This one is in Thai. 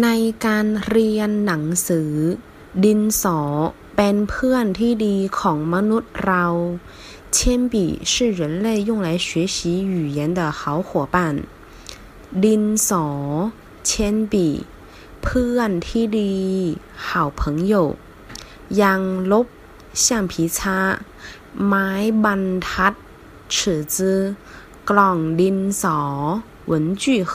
ในการเรียนหนังสือ ดินสอเป็นเพื่อนที่ดีของมนุษย์เรา铅笔是人类用来学习语言的好伙伴ดินสอ铅笔เพื่อนที่ดี好朋友ยางลบ橡皮擦ไม้บรรทัด尺子กล่องดินสอ文具盒